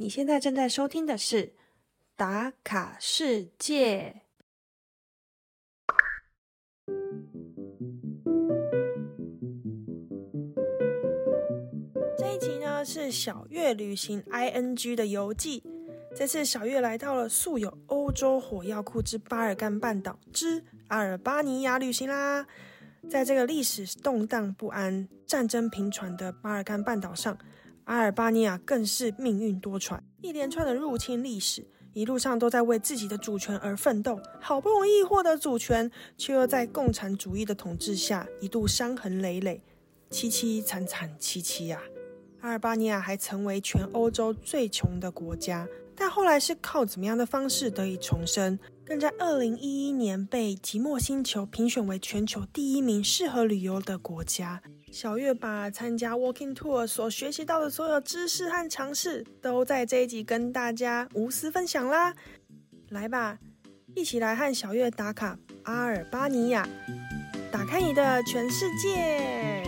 你现在正在收听的是《打卡世界》。这一集呢是小月旅行 ing 的游记。这次小月来到了素有“欧洲火药库之巴尔干半岛之阿尔巴尼亚”旅行啦。在这个历史动荡不安、战争频传的巴尔干半岛上。阿尔巴尼亚更是命运多舛，一连串的入侵历史，一路上都在为自己的主权而奋斗。好不容易获得主权，却又在共产主义的统治下一度伤痕累累，凄凄惨惨戚戚呀！阿尔巴尼亚还成为全欧洲最穷的国家，但后来是靠怎么样的方式得以重生？更在二零一一年被《寂寞星球》评选为全球第一名适合旅游的国家。小月把参加 Walking Tour 所学习到的所有知识和常识，都在这一集跟大家无私分享啦！来吧，一起来和小月打卡阿尔巴尼亚，打开你的全世界！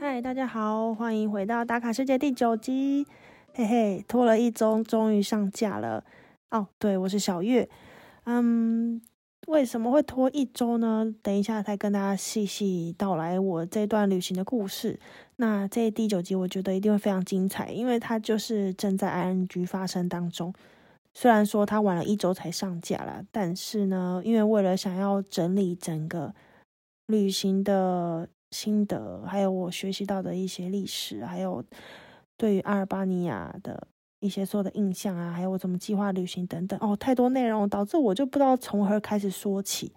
嗨，大家好，欢迎回到打卡世界第九集。嘿嘿，拖了一周，终于上架了。哦，对，我是小月。嗯，为什么会拖一周呢？等一下再跟大家细细道来我这段旅行的故事。那这第九集，我觉得一定会非常精彩，因为它就是正在 ING 发生当中。虽然说它晚了一周才上架了，但是呢，因为为了想要整理整个旅行的。心得，还有我学习到的一些历史，还有对于阿尔巴尼亚的一些所有的印象啊，还有我怎么计划旅行等等，哦，太多内容导致我就不知道从何开始说起。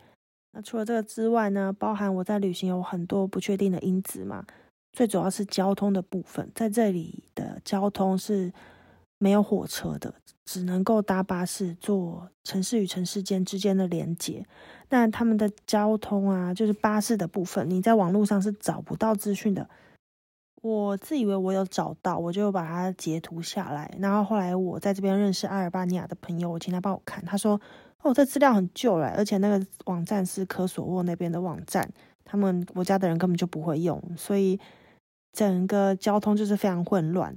那除了这个之外呢，包含我在旅行有很多不确定的因子嘛，最主要是交通的部分，在这里的交通是。没有火车的，只能够搭巴士做城市与城市间之间的连接。那他们的交通啊，就是巴士的部分，你在网络上是找不到资讯的。我自以为我有找到，我就把它截图下来。然后后来我在这边认识阿尔巴尼亚的朋友，我请他帮我看，他说：“哦，这资料很旧了，而且那个网站是科索沃那边的网站，他们国家的人根本就不会用，所以整个交通就是非常混乱。”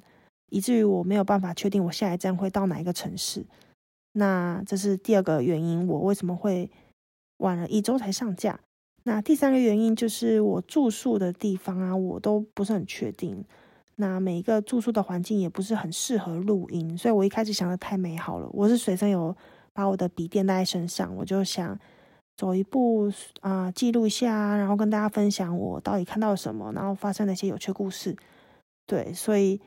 以至于我没有办法确定我下一站会到哪一个城市，那这是第二个原因，我为什么会晚了一周才上架？那第三个原因就是我住宿的地方啊，我都不是很确定。那每一个住宿的环境也不是很适合录音，所以我一开始想的太美好了。我是随身有把我的笔电带在身上，我就想走一步啊，记录一下，然后跟大家分享我到底看到了什么，然后发生了一些有趣故事。对，所以。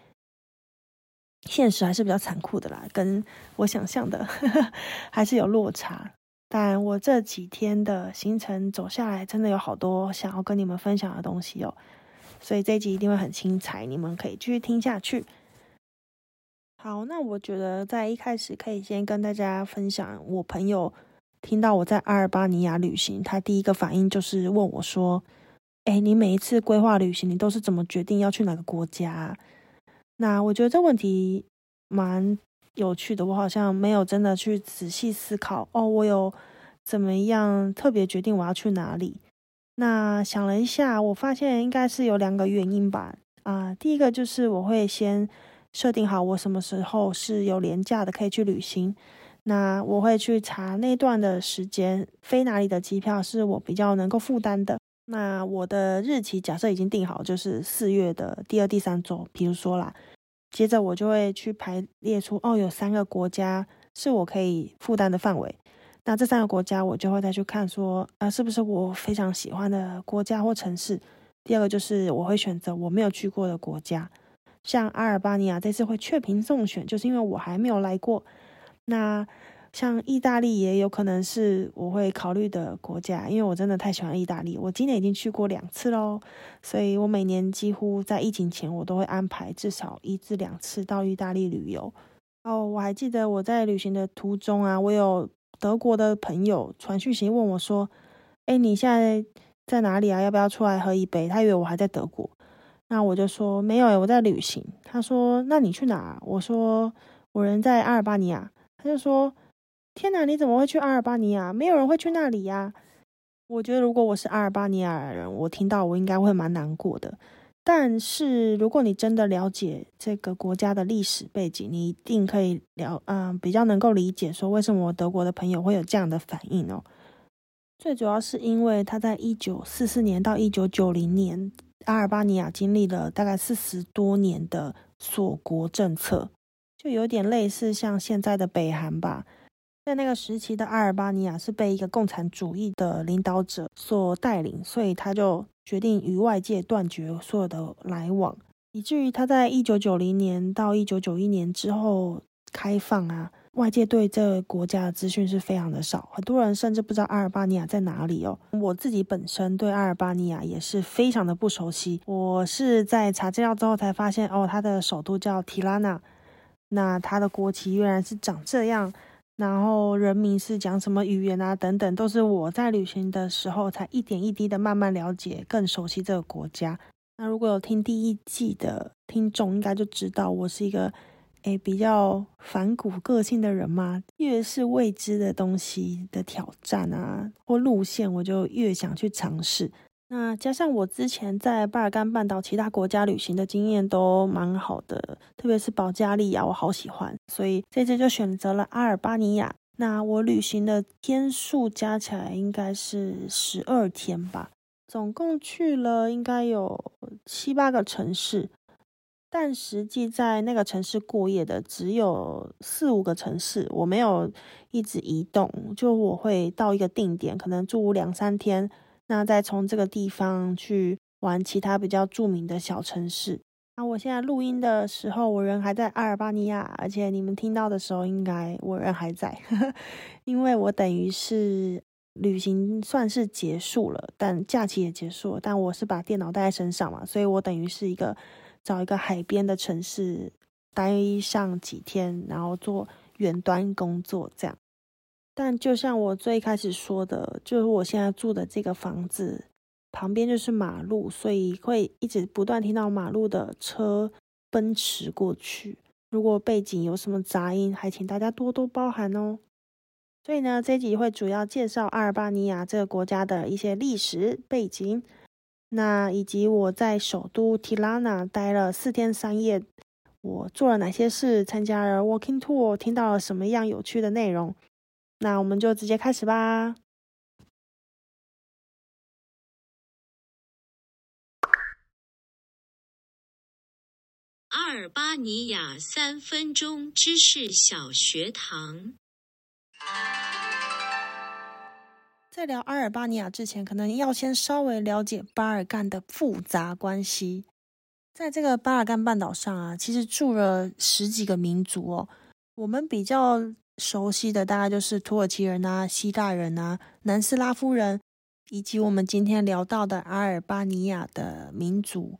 现实还是比较残酷的啦，跟我想象的 还是有落差。但我这几天的行程走下来，真的有好多想要跟你们分享的东西哦，所以这一集一定会很精彩，你们可以继续听下去。好，那我觉得在一开始可以先跟大家分享，我朋友听到我在阿尔巴尼亚旅行，他第一个反应就是问我说：“哎，你每一次规划旅行，你都是怎么决定要去哪个国家？”那我觉得这问题蛮有趣的，我好像没有真的去仔细思考哦。我有怎么样特别决定我要去哪里？那想了一下，我发现应该是有两个原因吧。啊，第一个就是我会先设定好我什么时候是有廉价的可以去旅行，那我会去查那段的时间飞哪里的机票是我比较能够负担的。那我的日期假设已经定好，就是四月的第二、第三周，比如说啦，接着我就会去排列出哦，有三个国家是我可以负担的范围。那这三个国家，我就会再去看说，啊，是不是我非常喜欢的国家或城市？第二个就是我会选择我没有去过的国家，像阿尔巴尼亚这次会确评送选，就是因为我还没有来过。那像意大利也有可能是我会考虑的国家，因为我真的太喜欢意大利。我今年已经去过两次喽，所以我每年几乎在疫情前我都会安排至少一至两次到意大利旅游。哦，我还记得我在旅行的途中啊，我有德国的朋友传讯息问我说：“哎，你现在在哪里啊？要不要出来喝一杯？”他以为我还在德国，那我就说没有，我在旅行。他说：“那你去哪？”我说：“我人在阿尔巴尼亚。”他就说。天哪，你怎么会去阿尔巴尼亚？没有人会去那里呀。我觉得如果我是阿尔巴尼亚人，我听到我应该会蛮难过的。但是如果你真的了解这个国家的历史背景，你一定可以了，嗯，比较能够理解说为什么德国的朋友会有这样的反应哦。最主要是因为他在一九四四年到一九九零年，阿尔巴尼亚经历了大概四十多年的锁国政策，就有点类似像现在的北韩吧。在那个时期的阿尔巴尼亚是被一个共产主义的领导者所带领，所以他就决定与外界断绝所有的来往，以至于他在一九九零年到一九九一年之后开放啊。外界对这个国家的资讯是非常的少，很多人甚至不知道阿尔巴尼亚在哪里哦。我自己本身对阿尔巴尼亚也是非常的不熟悉，我是在查资料之后才发现，哦，它的首都叫提拉纳，那它的国旗原来是长这样，然后人民是讲什么语言啊，等等，都是我在旅行的时候才一点一滴的慢慢了解，更熟悉这个国家。那如果有听第一季的听众，应该就知道我是一个。诶，比较反骨个性的人嘛，越是未知的东西的挑战啊，或路线，我就越想去尝试。那加上我之前在巴尔干半岛其他国家旅行的经验都蛮好的，特别是保加利亚，我好喜欢，所以这次就选择了阿尔巴尼亚。那我旅行的天数加起来应该是十二天吧，总共去了应该有七八个城市。但实际在那个城市过夜的只有四五个城市，我没有一直移动，就我会到一个定点，可能住两三天，那再从这个地方去玩其他比较著名的小城市。那我现在录音的时候，我人还在阿尔巴尼亚，而且你们听到的时候，应该我人还在，因为我等于是旅行算是结束了，但假期也结束了，但我是把电脑带在身上嘛，所以我等于是一个。找一个海边的城市待上几天，然后做远端工作这样。但就像我最开始说的，就是我现在住的这个房子旁边就是马路，所以会一直不断听到马路的车奔驰过去。如果背景有什么杂音，还请大家多多包涵哦。所以呢，这集会主要介绍阿尔巴尼亚这个国家的一些历史背景。那以及我在首都提拉纳待了四天三夜，我做了哪些事？参加了 walking tour，听到了什么样有趣的内容？那我们就直接开始吧。阿尔巴尼亚三分钟知识小学堂。在聊阿尔巴尼亚之前，可能要先稍微了解巴尔干的复杂关系。在这个巴尔干半岛上啊，其实住了十几个民族哦。我们比较熟悉的大概就是土耳其人啊、希腊人啊、南斯拉夫人，以及我们今天聊到的阿尔巴尼亚的民族。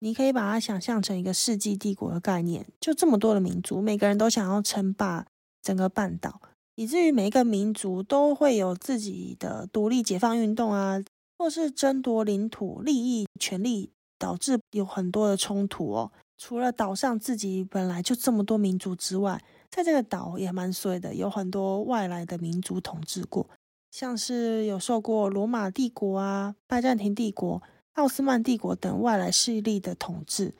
你可以把它想象成一个世纪帝国的概念，就这么多的民族，每个人都想要称霸整个半岛。以至于每一个民族都会有自己的独立解放运动啊，或是争夺领土、利益、权利，导致有很多的冲突哦。除了岛上自己本来就这么多民族之外，在这个岛也蛮衰的，有很多外来的民族统治过，像是有受过罗马帝国啊、拜占庭帝国、奥斯曼帝国等外来势力的统治。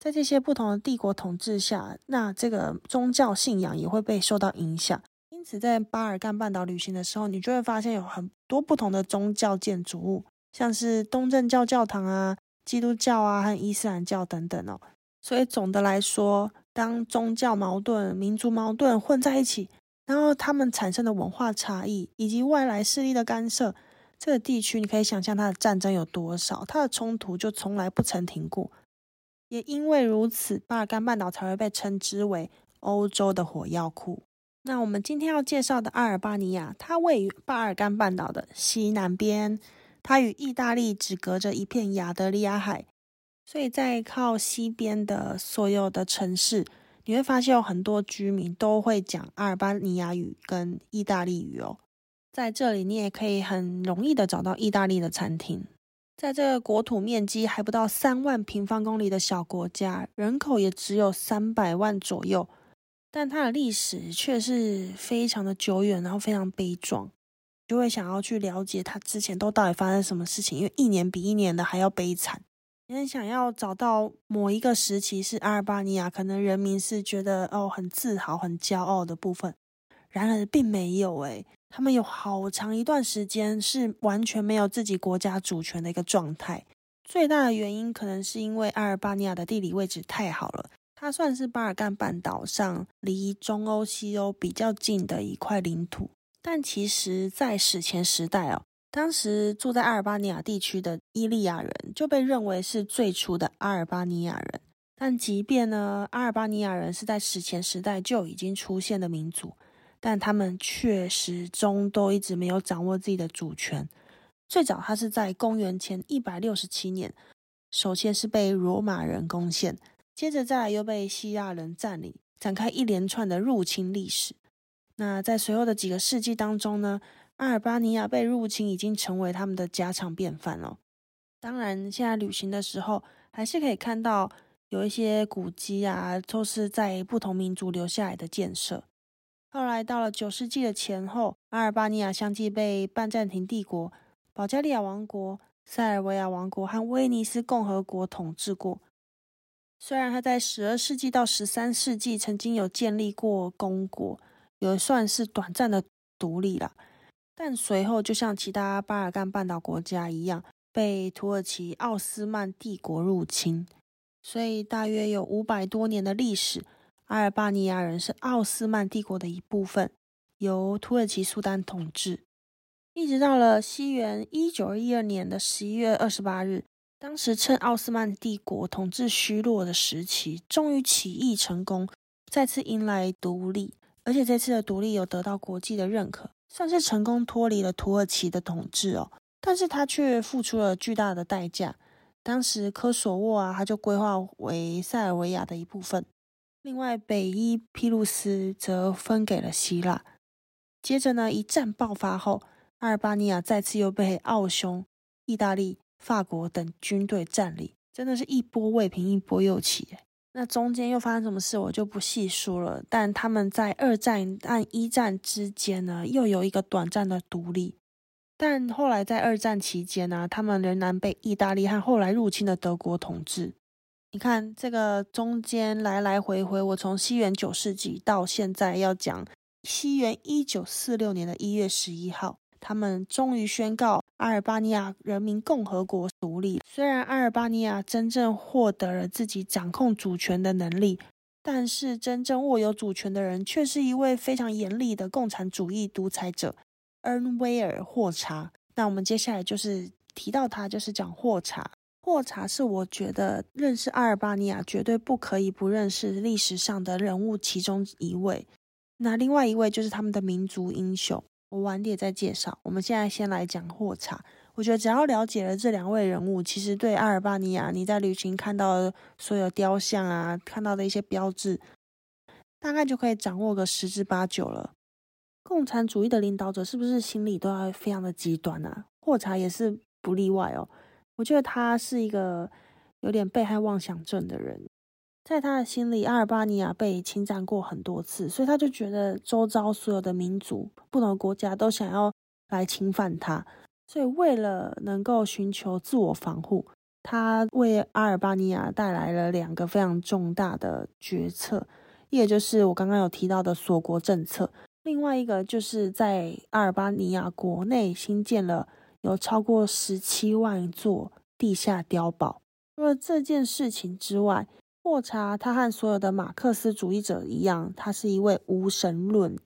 在这些不同的帝国统治下，那这个宗教信仰也会被受到影响。因此，在巴尔干半岛旅行的时候，你就会发现有很多不同的宗教建筑物，像是东正教教堂啊、基督教啊和伊斯兰教等等哦。所以总的来说，当宗教矛盾、民族矛盾混在一起，然后他们产生的文化差异以及外来势力的干涉，这个地区你可以想象它的战争有多少，它的冲突就从来不曾停过。也因为如此，巴尔干半岛才会被称之为欧洲的火药库。那我们今天要介绍的阿尔巴尼亚，它位于巴尔干半岛的西南边，它与意大利只隔着一片亚得里亚海，所以在靠西边的所有的城市，你会发现有很多居民都会讲阿尔巴尼亚语跟意大利语哦。在这里，你也可以很容易的找到意大利的餐厅。在这个国土面积还不到三万平方公里的小国家，人口也只有三百万左右。但它的历史却是非常的久远，然后非常悲壮，就会想要去了解它之前都到底发生什么事情，因为一年比一年的还要悲惨。很想要找到某一个时期是阿尔巴尼亚，可能人民是觉得哦很自豪、很骄傲的部分。然而并没有诶，他们有好长一段时间是完全没有自己国家主权的一个状态。最大的原因可能是因为阿尔巴尼亚的地理位置太好了，它算是巴尔干半岛上离中欧、西欧比较近的一块领土。但其实，在史前时代哦。当时住在阿尔巴尼亚地区的伊利亚人就被认为是最初的阿尔巴尼亚人。但即便呢，阿尔巴尼亚人是在史前时代就已经出现的民族，但他们却始终都一直没有掌握自己的主权。最早，他是在公元前一百六十七年，首先是被罗马人攻陷，接着再来又被希腊人占领，展开一连串的入侵历史。那在随后的几个世纪当中呢？阿尔巴尼亚被入侵已经成为他们的家常便饭了。当然，现在旅行的时候还是可以看到有一些古迹啊，都是在不同民族留下来的建设。后来到了九世纪的前后，阿尔巴尼亚相继被拜占庭帝国、保加利亚王国、塞尔维亚王国和威尼斯共和国统治过。虽然他在十二世纪到十三世纪曾经有建立过公国，也算是短暂的独立了。但随后，就像其他巴尔干半岛国家一样，被土耳其奥斯曼帝国入侵，所以大约有五百多年的历史。阿尔巴尼亚人是奥斯曼帝国的一部分，由土耳其苏丹统治，一直到了西元一九一二年的十一月二十八日，当时趁奥斯曼帝国统治虚弱的时期，终于起义成功，再次迎来独立，而且这次的独立有得到国际的认可。算是成功脱离了土耳其的统治哦，但是他却付出了巨大的代价。当时科索沃啊，他就规划为塞尔维亚的一部分，另外北伊皮鲁斯则分给了希腊。接着呢，一战爆发后，阿尔巴尼亚再次又被奥匈、意大利、法国等军队占领，真的是一波未平一波又起。那中间又发生什么事，我就不细说了。但他们在二战和一战之间呢，又有一个短暂的独立。但后来在二战期间呢，他们仍然被意大利和后来入侵的德国统治。你看这个中间来来回回，我从西元九世纪到现在要讲西元一九四六年的一月十一号。他们终于宣告阿尔巴尼亚人民共和国独立。虽然阿尔巴尼亚真正获得了自己掌控主权的能力，但是真正握有主权的人却是一位非常严厉的共产主义独裁者恩威尔·霍查。那我们接下来就是提到他，就是讲霍查。霍查是我觉得认识阿尔巴尼亚绝对不可以不认识历史上的人物其中一位。那另外一位就是他们的民族英雄。我晚点再介绍。我们现在先来讲霍查。我觉得只要了解了这两位人物，其实对阿尔巴尼亚你在旅行看到的所有雕像啊，看到的一些标志，大概就可以掌握个十之八九了。共产主义的领导者是不是心里都要非常的极端啊？霍查也是不例外哦。我觉得他是一个有点被害妄想症的人。在他的心里，阿尔巴尼亚被侵占过很多次，所以他就觉得周遭所有的民族、不同的国家都想要来侵犯他。所以为了能够寻求自我防护，他为阿尔巴尼亚带来了两个非常重大的决策，一个就是我刚刚有提到的锁国政策，另外一个就是在阿尔巴尼亚国内新建了有超过十七万座地下碉堡。除了这件事情之外，霍查他和所有的马克思主义者一样，他是一位无神论。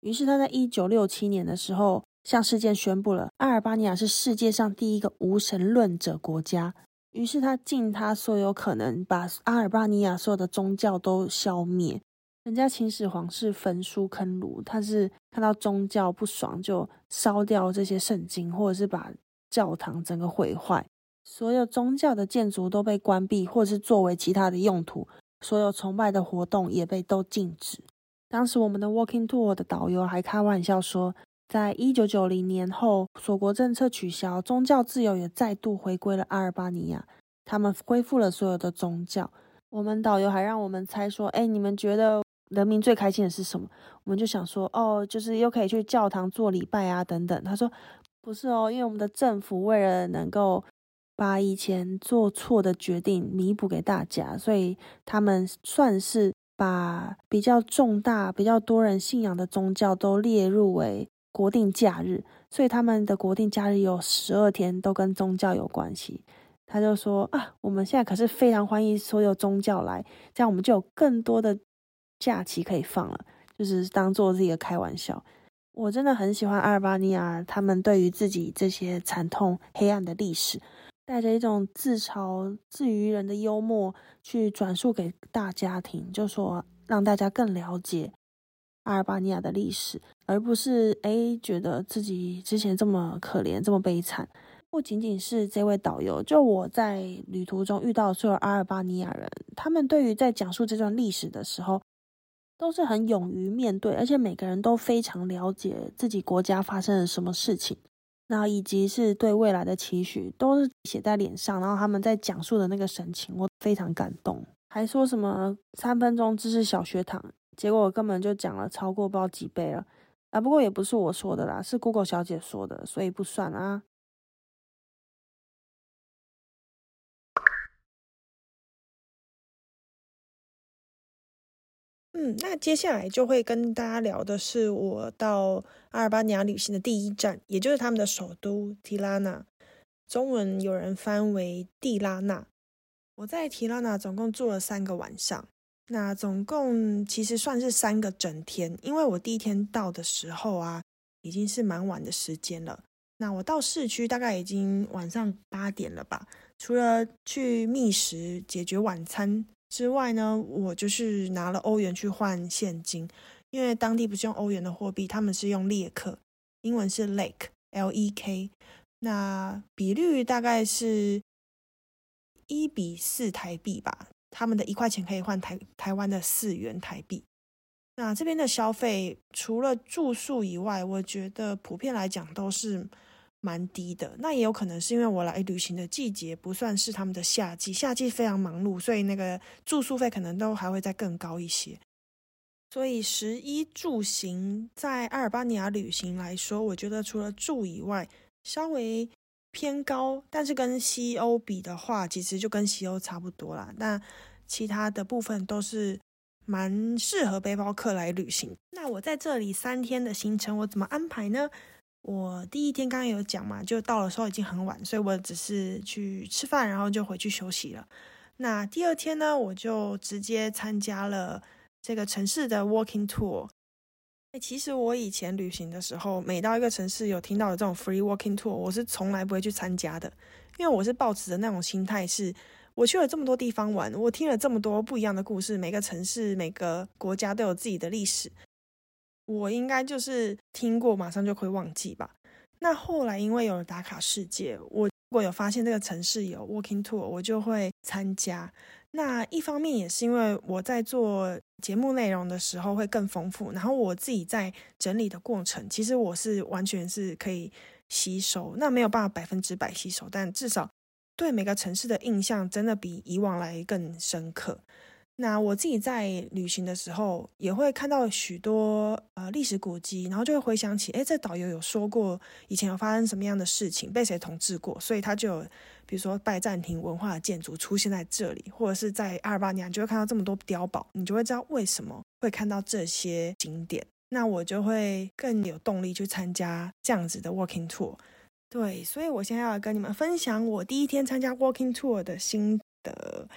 于是他在一九六七年的时候向世界宣布了，阿尔巴尼亚是世界上第一个无神论者国家。于是他尽他所有可能，把阿尔巴尼亚所有的宗教都消灭。人家秦始皇是焚书坑儒，他是看到宗教不爽就烧掉这些圣经，或者是把教堂整个毁坏。所有宗教的建筑都被关闭，或是作为其他的用途。所有崇拜的活动也被都禁止。当时我们的 Walking Tour 的导游还开玩笑说，在一九九零年后，锁国政策取消，宗教自由也再度回归了阿尔巴尼亚。他们恢复了所有的宗教。我们导游还让我们猜说：“哎，你们觉得人民最开心的是什么？我们就想说，哦，就是又可以去教堂做礼拜啊，等等。他说不是哦，因为我们的政府为了能够把以前做错的决定弥补给大家，所以他们算是把比较重大、比较多人信仰的宗教都列入为国定假日，所以他们的国定假日有十二天都跟宗教有关系。他就说啊，我们现在可是非常欢迎所有宗教来，这样我们就有更多的假期可以放了，就是当做是一个开玩笑。我真的很喜欢阿尔巴尼亚，他们对于自己这些惨痛黑暗的历史，带着一种自嘲自娱人的幽默去转述给大家庭，就说让大家更了解阿尔巴尼亚的历史，而不是诶觉得自己之前这么可怜，这么悲惨。不仅仅是这位导游，就我在旅途中遇到所有阿尔巴尼亚人，他们对于在讲述这段历史的时候，都是很勇于面对，而且每个人都非常了解自己国家发生了什么事情，那以及是对未来的期许，都是写在脸上。然后他们在讲述的那个神情，我非常感动，还说什么三分钟知识小学堂，结果我根本就讲了超过不知道几倍了啊！不过也不是我说的啦，是 Google 小姐说的，所以不算啊。嗯，那接下来就会跟大家聊的是我到阿尔巴尼亚旅行的第一站，也就是他们的首都提拉纳，中文有人翻为蒂拉纳。我在提拉纳总共住了三个晚上，那总共其实算是三个整天，因为我第一天到的时候啊，已经是蛮晚的时间了。那我到市区大概已经晚上八点了吧，除了去觅食解决晚餐。之外呢，我就是拿了欧元去换现金，因为当地不是用欧元的货币，他们是用列克，英文是 lake，l e k，那比率大概是一比四台币吧，他们的一块钱可以换台台湾的四元台币。那这边的消费除了住宿以外，我觉得普遍来讲都是。蛮低的，那也有可能是因为我来旅行的季节不算是他们的夏季，夏季非常忙碌，所以那个住宿费可能都还会再更高一些。所以十一住行在阿尔巴尼亚旅行来说，我觉得除了住以外，稍微偏高，但是跟西欧比的话，其实就跟西欧差不多啦。那其他的部分都是蛮适合背包客来旅行。那我在这里三天的行程，我怎么安排呢？我第一天刚刚有讲嘛，就到的时候已经很晚，所以我只是去吃饭，然后就回去休息了。那第二天呢，我就直接参加了这个城市的 walking tour。其实我以前旅行的时候，每到一个城市有听到有这种 free walking tour，我是从来不会去参加的，因为我是抱持的那种心态，是我去了这么多地方玩，我听了这么多不一样的故事，每个城市、每个国家都有自己的历史。我应该就是听过，马上就会忘记吧。那后来因为有了打卡世界，我如果有发现这个城市有 walking tour，我就会参加。那一方面也是因为我在做节目内容的时候会更丰富，然后我自己在整理的过程，其实我是完全是可以吸收。那没有办法百分之百吸收，但至少对每个城市的印象真的比以往来更深刻。那我自己在旅行的时候，也会看到许多呃历史古迹，然后就会回想起，哎，这导游有说过以前有发生什么样的事情，被谁统治过，所以他就有，比如说拜占庭文化的建筑出现在这里，或者是在阿尔巴尼亚，你就会看到这么多碉堡，你就会知道为什么会看到这些景点。那我就会更有动力去参加这样子的 walking tour。对，所以我现在要跟你们分享我第一天参加 walking tour 的心得。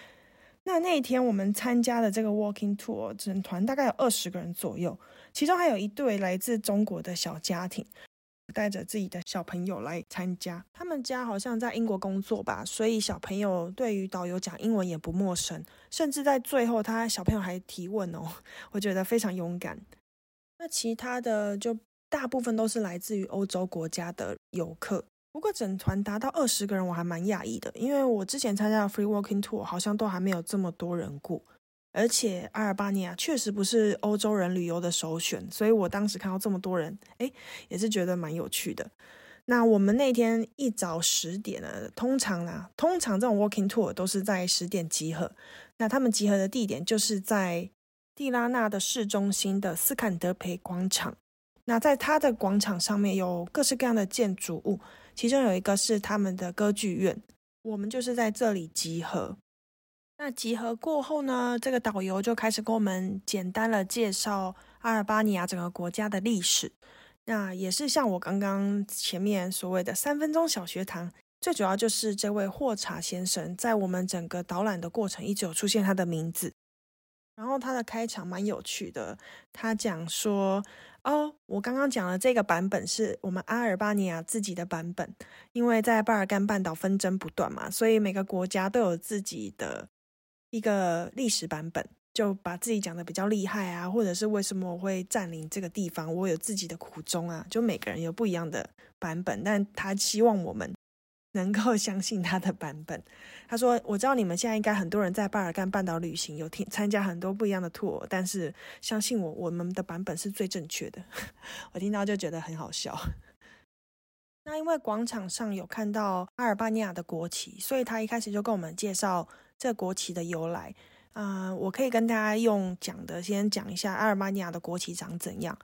那那一天我们参加的这个 walking tour，整团大概有二十个人左右，其中还有一对来自中国的小家庭，带着自己的小朋友来参加。他们家好像在英国工作吧，所以小朋友对于导游讲英文也不陌生，甚至在最后他小朋友还提问哦，我觉得非常勇敢。那其他的就大部分都是来自于欧洲国家的游客。不过整团达到二十个人，我还蛮讶异的，因为我之前参加的 free walking tour 好像都还没有这么多人过，而且阿尔巴尼亚确实不是欧洲人旅游的首选，所以我当时看到这么多人，哎，也是觉得蛮有趣的。那我们那天一早十点呢，通常呢，通常这种 walking tour 都是在十点集合，那他们集合的地点就是在蒂拉纳的市中心的斯坎德培广场。那在它的广场上面有各式各样的建筑物，其中有一个是他们的歌剧院。我们就是在这里集合。那集合过后呢，这个导游就开始给我们简单的介绍阿尔巴尼亚整个国家的历史。那也是像我刚刚前面所谓的三分钟小学堂，最主要就是这位霍查先生在我们整个导览的过程一直有出现他的名字。然后他的开场蛮有趣的，他讲说。哦，我刚刚讲的这个版本是我们阿尔巴尼亚自己的版本，因为在巴尔干半岛纷争不断嘛，所以每个国家都有自己的一个历史版本，就把自己讲的比较厉害啊，或者是为什么我会占领这个地方，我有自己的苦衷啊，就每个人有不一样的版本，但他希望我们。能够 相信他的版本，他说：“我知道你们现在应该很多人在巴尔干半岛旅行，有听参加很多不一样的 tour，但是相信我，我们的版本是最正确的。”我听到就觉得很好笑。那因为广场上有看到阿尔巴尼亚的国旗，所以他一开始就跟我们介绍这国旗的由来。啊，我可以跟大家用讲的先讲一下阿尔巴尼亚的国旗长怎样。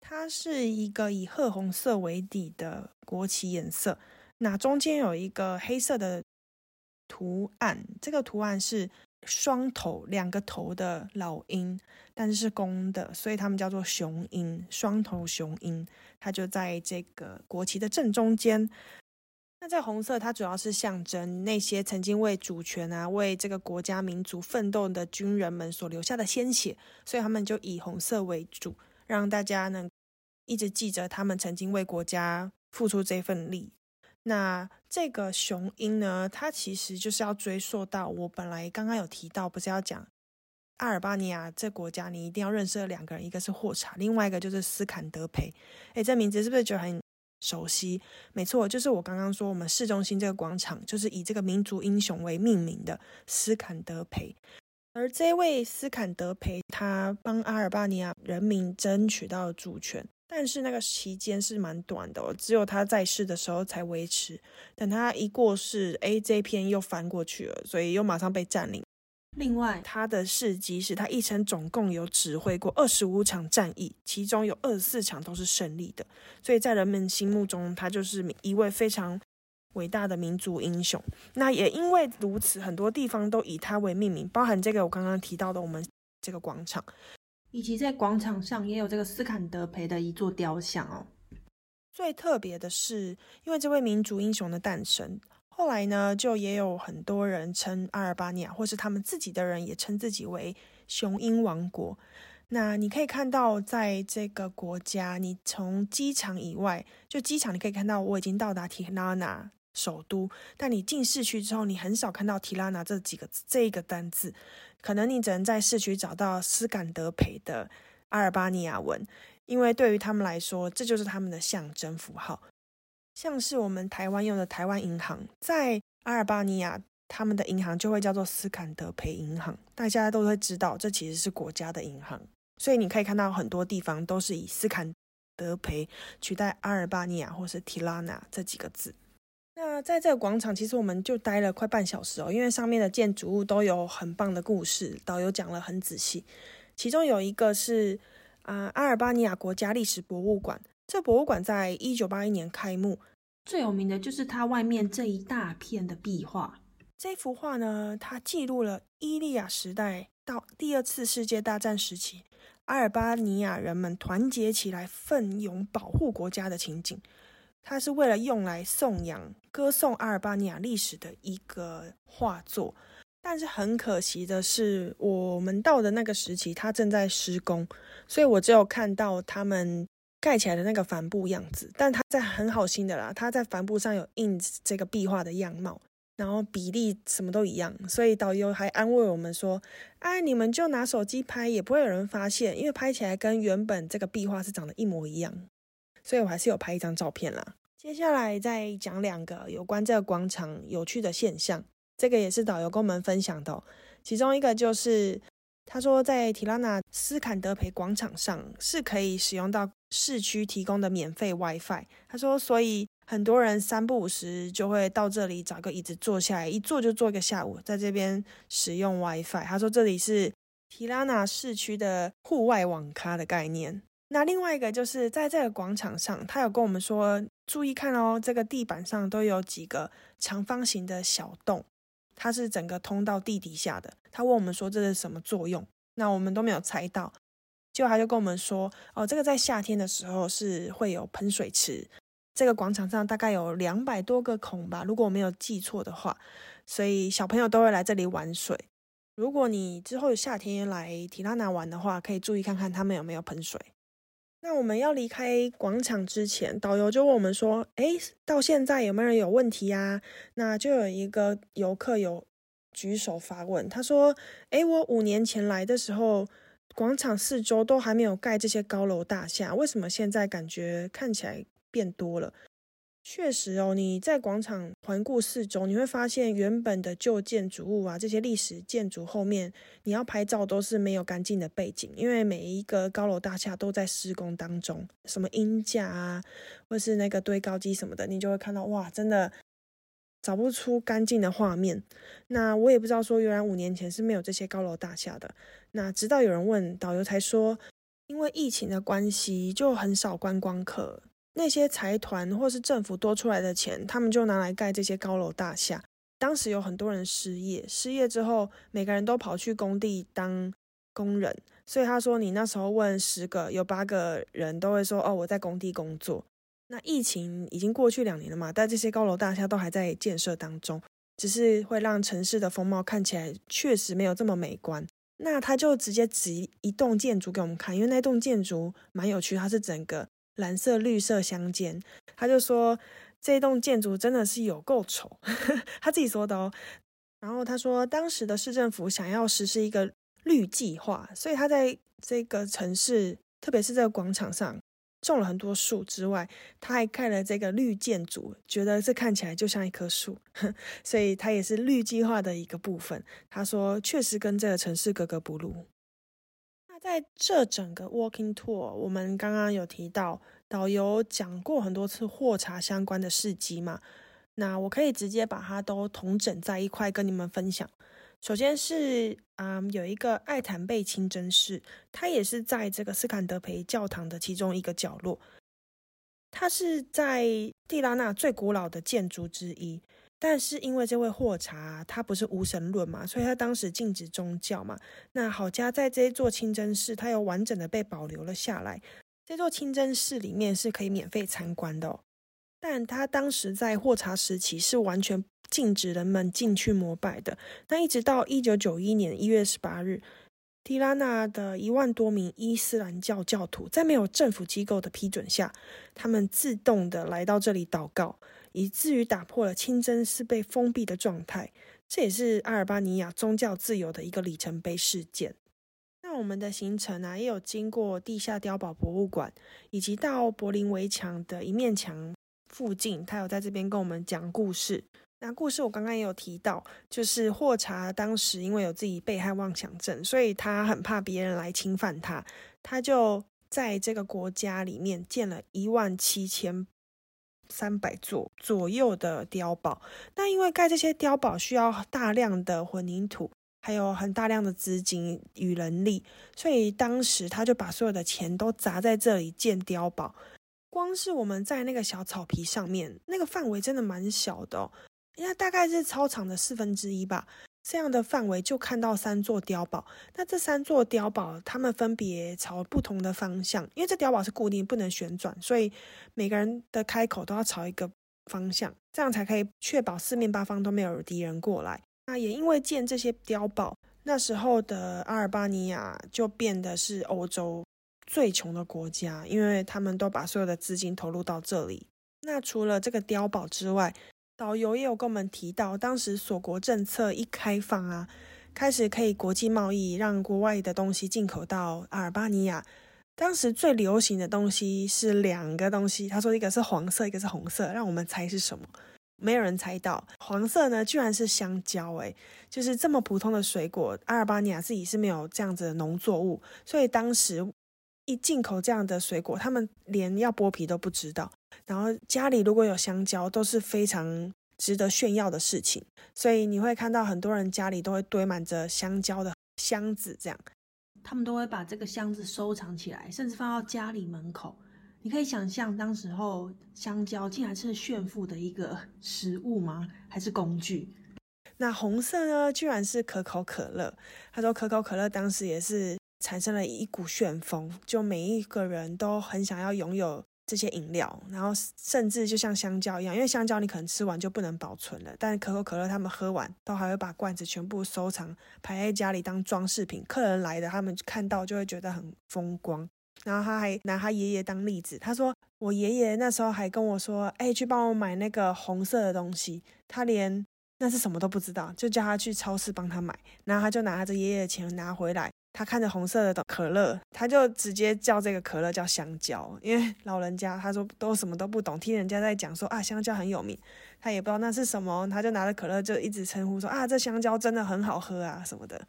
它是一个以褐红色为底的国旗颜色。那中间有一个黑色的图案，这个图案是双头两个头的老鹰，但是是公的，所以它们叫做雄鹰，双头雄鹰。它就在这个国旗的正中间。那这红色，它主要是象征那些曾经为主权啊、为这个国家民族奋斗的军人们所留下的鲜血，所以他们就以红色为主，让大家能一直记着他们曾经为国家付出这份力。那这个雄鹰呢？它其实就是要追溯到我本来刚刚有提到，不是要讲阿尔巴尼亚这国家，你一定要认识的两个人，一个是霍查，另外一个就是斯坎德培。诶，这名字是不是觉得很熟悉？没错，就是我刚刚说我们市中心这个广场，就是以这个民族英雄为命名的斯坎德培。而这位斯坎德培，他帮阿尔巴尼亚人民争取到了主权。但是那个期间是蛮短的，哦，只有他在世的时候才维持。等他一过世，哎，这篇又翻过去了，所以又马上被占领。另外，他的事迹是他一生总共有指挥过二十五场战役，其中有二十四场都是胜利的。所以在人们心目中，他就是一位非常伟大的民族英雄。那也因为如此，很多地方都以他为命名，包含这个我刚刚提到的我们这个广场。以及在广场上也有这个斯坎德培的一座雕像哦。最特别的是，因为这位民族英雄的诞生，后来呢，就也有很多人称阿尔巴尼亚，或是他们自己的人也称自己为雄鹰王国。那你可以看到，在这个国家，你从机场以外，就机场你可以看到我已经到达提拉纳。首都，但你进市区之后，你很少看到提拉纳这几个这一个单字，可能你只能在市区找到斯坎德培的阿尔巴尼亚文，因为对于他们来说，这就是他们的象征符号。像是我们台湾用的台湾银行，在阿尔巴尼亚，他们的银行就会叫做斯坎德培银行，大家都会知道，这其实是国家的银行。所以你可以看到很多地方都是以斯坎德培取代阿尔巴尼亚或是提拉纳这几个字。那在这个广场，其实我们就待了快半小时哦，因为上面的建筑物都有很棒的故事，导游讲了很仔细。其中有一个是啊，阿尔巴尼亚国家历史博物馆。这博物馆在一九八一年开幕，最有名的就是它外面这一大片的壁画。这幅画呢，它记录了伊利亚时代到第二次世界大战时期，阿尔巴尼亚人们团结起来奋勇保护国家的情景。它是为了用来颂扬、歌颂阿尔巴尼亚历史的一个画作，但是很可惜的是，我们到的那个时期，它正在施工，所以我只有看到他们盖起来的那个帆布样子。但它在很好心的啦，它在帆布上有印这个壁画的样貌，然后比例什么都一样，所以导游还安慰我们说：“哎，你们就拿手机拍，也不会有人发现，因为拍起来跟原本这个壁画是长得一模一样。”所以我还是有拍一张照片啦。接下来再讲两个有关这个广场有趣的现象，这个也是导游跟我们分享的。其中一个就是他说，在提拉纳斯坎德培广场上是可以使用到市区提供的免费 WiFi。他说，所以很多人三不五时就会到这里找个椅子坐下来，一坐就坐一个下午，在这边使用 WiFi。他说这里是。提拉纳市区的户外网咖的概念。那另外一个就是在这个广场上，他有跟我们说，注意看哦，这个地板上都有几个长方形的小洞，它是整个通到地底下的。他问我们说这是什么作用，那我们都没有猜到。结果他就跟我们说，哦，这个在夏天的时候是会有喷水池，这个广场上大概有两百多个孔吧，如果我没有记错的话，所以小朋友都会来这里玩水。如果你之后夏天来提拉纳玩的话，可以注意看看他们有没有喷水。那我们要离开广场之前，导游就问我们说：“哎，到现在有没有人有问题呀？”那就有一个游客有举手发问，他说：“哎，我五年前来的时候，广场四周都还没有盖这些高楼大厦，为什么现在感觉看起来变多了？”确实哦，你在广场环顾四周，你会发现原本的旧建筑物啊，这些历史建筑后面，你要拍照都是没有干净的背景，因为每一个高楼大厦都在施工当中，什么鹰架啊，或是那个堆高机什么的，你就会看到哇，真的找不出干净的画面。那我也不知道说，原来五年前是没有这些高楼大厦的。那直到有人问导游才说，因为疫情的关系，就很少观光客。那些财团或是政府多出来的钱，他们就拿来盖这些高楼大厦。当时有很多人失业，失业之后，每个人都跑去工地当工人。所以他说，你那时候问十个，有八个人都会说：“哦，我在工地工作。”那疫情已经过去两年了嘛，但这些高楼大厦都还在建设当中，只是会让城市的风貌看起来确实没有这么美观。那他就直接指一栋建筑给我们看，因为那栋建筑蛮有趣，它是整个。蓝色、绿色相间，他就说这栋建筑真的是有够丑，他自己说的哦。然后他说，当时的市政府想要实施一个绿计划，所以他在这个城市，特别是这个广场上种了很多树之外，他还盖了这个绿建筑，觉得这看起来就像一棵树，所以它也是绿计划的一个部分。他说，确实跟这个城市格格不入。在这整个 walking tour，我们刚刚有提到导游讲过很多次霍查相关的事迹嘛？那我可以直接把它都统整在一块跟你们分享。首先是啊，有一个艾坦贝清真寺，它也是在这个斯坎德培教堂的其中一个角落，它是在蒂拉纳最古老的建筑之一。但是因为这位霍查他不是无神论嘛，所以他当时禁止宗教嘛。那好家在这座清真寺，它又完整的被保留了下来。这座清真寺里面是可以免费参观的，但他当时在霍查时期是完全禁止人们进去膜拜的。那一直到一九九一年一月十八日，提拉纳的一万多名伊斯兰教教徒在没有政府机构的批准下，他们自动的来到这里祷告。以至于打破了清真寺被封闭的状态，这也是阿尔巴尼亚宗教自由的一个里程碑事件。那我们的行程呢，也有经过地下碉堡博物馆，以及到柏林围墙的一面墙附近，他有在这边跟我们讲故事。那故事我刚刚也有提到，就是霍查当时因为有自己被害妄想症，所以他很怕别人来侵犯他，他就在这个国家里面建了一万七千。三百座左右的碉堡，那因为盖这些碉堡需要大量的混凝土，还有很大量的资金与人力，所以当时他就把所有的钱都砸在这里建碉堡。光是我们在那个小草皮上面，那个范围真的蛮小的，应该大概是操场的四分之一吧。这样的范围就看到三座碉堡，那这三座碉堡它们分别朝不同的方向，因为这碉堡是固定不能旋转，所以每个人的开口都要朝一个方向，这样才可以确保四面八方都没有敌人过来。那也因为建这些碉堡，那时候的阿尔巴尼亚就变得是欧洲最穷的国家，因为他们都把所有的资金投入到这里。那除了这个碉堡之外，导游也有跟我们提到，当时锁国政策一开放啊，开始可以国际贸易，让国外的东西进口到阿尔巴尼亚。当时最流行的东西是两个东西，他说一个是黄色，一个是红色，让我们猜是什么？没有人猜到，黄色呢居然是香蕉，诶，就是这么普通的水果，阿尔巴尼亚自己是没有这样子的农作物，所以当时一进口这样的水果，他们连要剥皮都不知道。然后家里如果有香蕉，都是非常值得炫耀的事情，所以你会看到很多人家里都会堆满着香蕉的箱子。这样，他们都会把这个箱子收藏起来，甚至放到家里门口。你可以想象，当时候香蕉竟然是炫富的一个食物吗？还是工具？那红色呢，居然是可口可乐。他说，可口可乐当时也是产生了一股旋风，就每一个人都很想要拥有这些饮料，然后甚至就像香蕉一样，因为香蕉你可能吃完就不能保存了，但可口可乐他们喝完都还会把罐子全部收藏，排在家里当装饰品。客人来的，他们看到就会觉得很风光。然后他还拿他爷爷当例子，他说我爷爷那时候还跟我说，哎，去帮我买那个红色的东西，他连。那是什么都不知道，就叫他去超市帮他买，然后他就拿着爷爷的钱拿回来。他看着红色的可乐，他就直接叫这个可乐叫香蕉，因为老人家他说都什么都不懂，听人家在讲说啊香蕉很有名，他也不知道那是什么，他就拿着可乐就一直称呼说啊这香蕉真的很好喝啊什么的。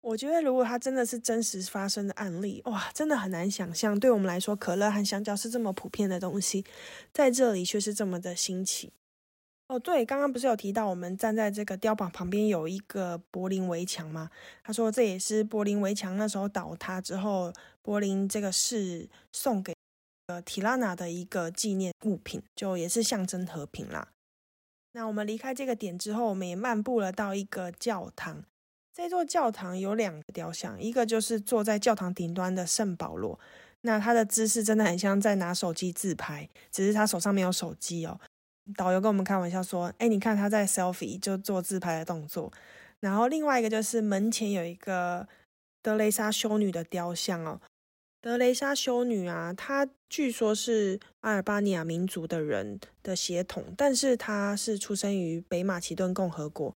我觉得如果他真的是真实发生的案例，哇，真的很难想象，对我们来说可乐和香蕉是这么普遍的东西，在这里却是这么的新奇。哦，对，刚刚不是有提到我们站在这个碉堡旁边有一个柏林围墙吗？他说这也是柏林围墙那时候倒塌之后，柏林这个市送给呃提拉纳的一个纪念物品，就也是象征和平啦。那我们离开这个点之后，我们也漫步了到一个教堂。这座教堂有两个雕像，一个就是坐在教堂顶端的圣保罗，那他的姿势真的很像在拿手机自拍，只是他手上没有手机哦。导游跟我们开玩笑说：“哎，你看他在 selfie 就做自拍的动作。”然后另外一个就是门前有一个德雷莎修女的雕像哦。德雷莎修女啊，她据说是阿尔巴尼亚民族的人的血统，但是她是出生于北马其顿共和国，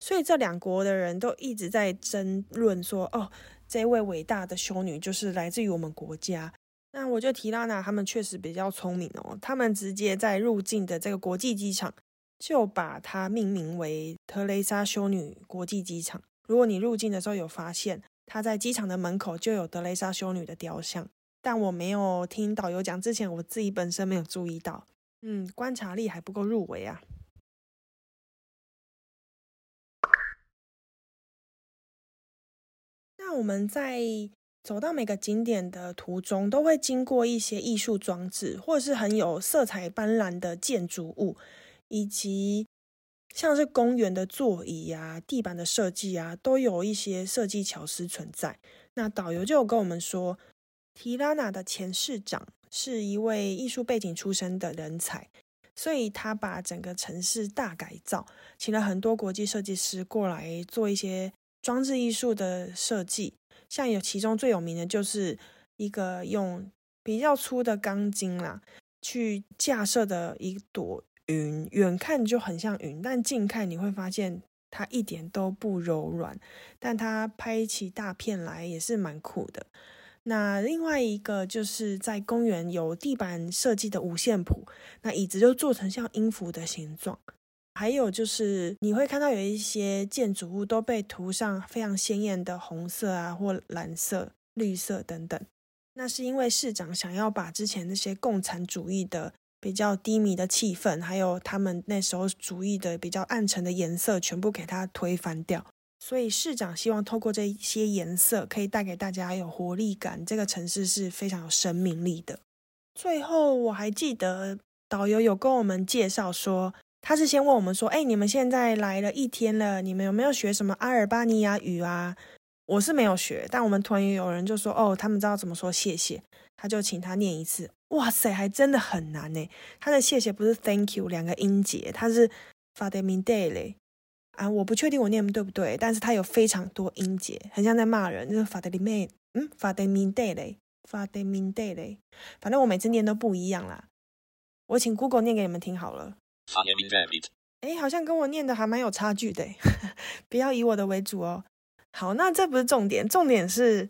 所以这两国的人都一直在争论说：“哦，这位伟大的修女就是来自于我们国家。”那我觉得提拉纳他们确实比较聪明哦，他们直接在入境的这个国际机场就把它命名为特蕾莎修女国际机场。如果你入境的时候有发现，他在机场的门口就有德蕾莎修女的雕像，但我没有听导游讲之前，我自己本身没有注意到。嗯，观察力还不够入围啊。那我们在。走到每个景点的途中，都会经过一些艺术装置，或者是很有色彩斑斓的建筑物，以及像是公园的座椅啊、地板的设计啊，都有一些设计巧思存在。那导游就有跟我们说，提拉纳的前市长是一位艺术背景出身的人才，所以他把整个城市大改造，请了很多国际设计师过来做一些装置艺术的设计。像有其中最有名的就是一个用比较粗的钢筋啦，去架设的一朵云，远看就很像云，但近看你会发现它一点都不柔软，但它拍起大片来也是蛮酷的。那另外一个就是在公园有地板设计的五线谱，那椅子就做成像音符的形状。还有就是，你会看到有一些建筑物都被涂上非常鲜艳的红色啊，或蓝色、绿色等等。那是因为市长想要把之前那些共产主义的比较低迷的气氛，还有他们那时候主义的比较暗沉的颜色，全部给它推翻掉。所以市长希望透过这些颜色，可以带给大家有活力感，这个城市是非常有生命力的。最后，我还记得导游有跟我们介绍说。他是先问我们说：“哎，你们现在来了一天了，你们有没有学什么阿尔巴尼亚语啊？”我是没有学，但我们团员有人就说：“哦，他们知道怎么说谢谢。”他就请他念一次。哇塞，还真的很难呢。他的谢谢不是 Thank you 两个音节，他是 f a d e m i day” 嘞啊，我不确定我念对不对，但是他有非常多音节，很像在骂人，就是 f a d e m i 嗯 f a d e m i day” 嘞 f a d e m i day” 嘞反正我每次念都不一样啦。我请 Google 念给你们听好了。哎，好像跟我念的还蛮有差距的，不要以我的为主哦。好，那这不是重点，重点是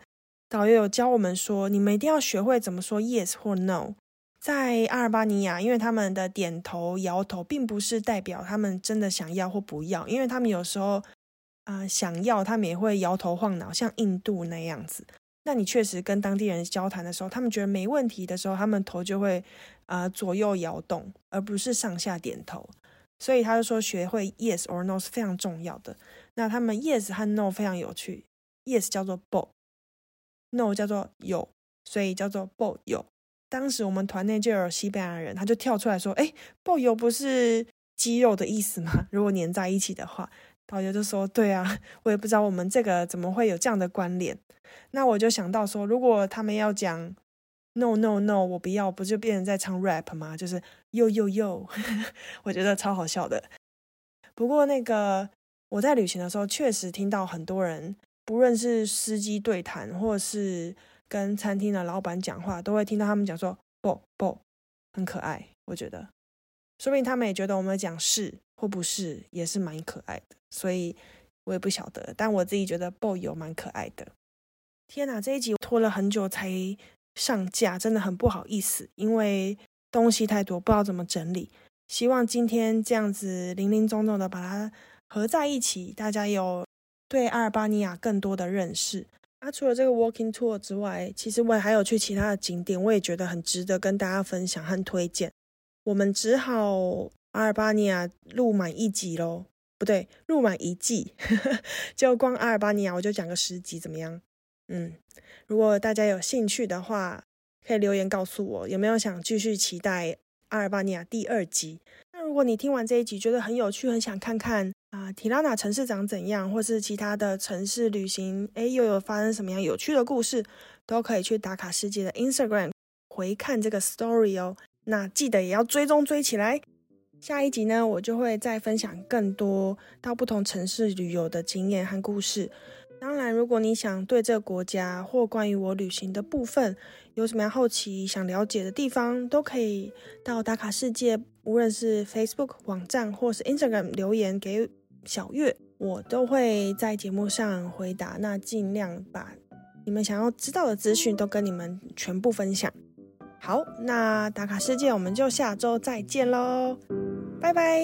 导游有教我们说，你们一定要学会怎么说 yes 或 no。在阿尔巴尼亚，因为他们的点头摇头并不是代表他们真的想要或不要，因为他们有时候啊想要，他们也会摇头晃脑，像印度那样子。那你确实跟当地人交谈的时候，他们觉得没问题的时候，他们头就会啊左右摇动，而不是上下点头。所以他就说，学会 yes or no 是非常重要的。那他们 yes 和 no 非常有趣，yes 叫做 bo，no 叫做有，所以叫做 bo 有。当时我们团内就有西班牙人，他就跳出来说：“哎，bo 有不是肌肉的意思吗？如果粘在一起的话。”导游就说：“对啊，我也不知道我们这个怎么会有这样的关联。”那我就想到说，如果他们要讲 “no no no”，我不要，不就变成在唱 rap 吗？就是 “yo yo yo”，我觉得超好笑的。不过那个我在旅行的时候，确实听到很多人，不论是司机对谈，或是跟餐厅的老板讲话，都会听到他们讲说 “bo bo”，很可爱。我觉得，说不定他们也觉得我们讲是或不是，也是蛮可爱的。所以我也不晓得，但我自己觉得 “boy” 有蛮可爱的。天哪，这一集拖了很久才上架，真的很不好意思，因为东西太多，不知道怎么整理。希望今天这样子零零总总的把它合在一起，大家有对阿尔巴尼亚更多的认识。那除了这个 Walking Tour 之外，其实我也还有去其他的景点，我也觉得很值得跟大家分享和推荐。我们只好阿尔巴尼亚录满一集喽。不对，录满一季，就光阿尔巴尼亚我就讲个十集怎么样？嗯，如果大家有兴趣的话，可以留言告诉我有没有想继续期待阿尔巴尼亚第二集。那如果你听完这一集觉得很有趣，很想看看啊，提拉纳城市长怎样，或是其他的城市旅行，诶，又有发生什么样有趣的故事，都可以去打卡世界的 Instagram 回看这个 story 哦。那记得也要追踪追起来。下一集呢，我就会再分享更多到不同城市旅游的经验和故事。当然，如果你想对这个国家或关于我旅行的部分有什么样好奇、想了解的地方，都可以到打卡世界，无论是 Facebook 网站或是 Instagram 留言给小月，我都会在节目上回答。那尽量把你们想要知道的资讯都跟你们全部分享。好，那打卡世界，我们就下周再见喽。拜拜。